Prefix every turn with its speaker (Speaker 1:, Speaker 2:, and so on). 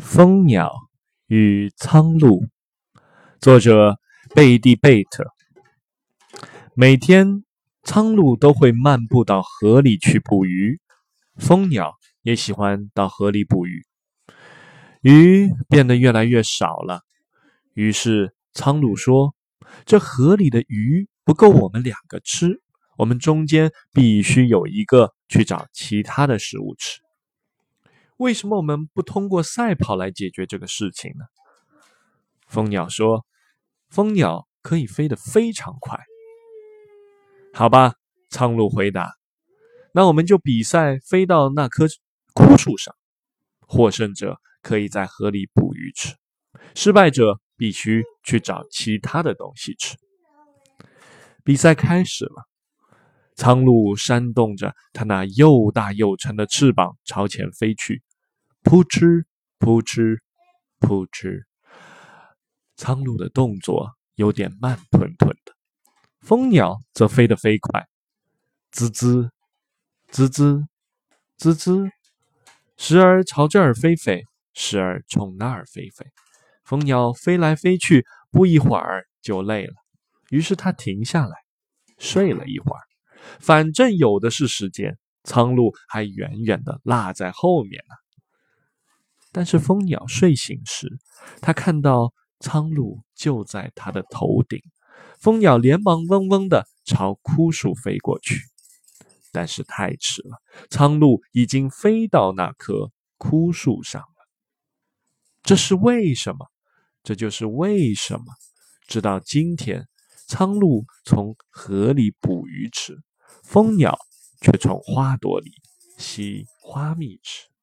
Speaker 1: 蜂鸟与苍鹭，作者贝蒂·贝特。每天，苍鹭都会漫步到河里去捕鱼，蜂鸟也喜欢到河里捕鱼。鱼变得越来越少了，于是苍鹭说：“这河里的鱼不够我们两个吃，我们中间必须有一个去找其他的食物吃。”为什么我们不通过赛跑来解决这个事情呢？蜂鸟说：“蜂鸟可以飞得非常快。”好吧，苍鹭回答：“那我们就比赛飞到那棵枯树上，获胜者可以在河里捕鱼吃，失败者必须去找其他的东西吃。”比赛开始了。苍鹭扇动着它那又大又沉的翅膀朝前飞去，扑哧扑哧扑哧。苍鹭的动作有点慢吞吞的，蜂鸟则飞得飞快，滋滋滋滋滋滋，时而朝这儿飞飞，时而冲那儿飞飞。蜂鸟飞来飞去，不一会儿就累了，于是它停下来睡了一会儿。反正有的是时间，苍鹭还远远的落在后面呢。但是蜂鸟睡醒时，他看到苍鹭就在他的头顶。蜂鸟连忙嗡嗡的朝枯树飞过去，但是太迟了，苍鹭已经飞到那棵枯树上了。这是为什么？这就是为什么，直到今天，苍鹭从河里捕鱼吃。蜂鸟却从花朵里吸花蜜吃。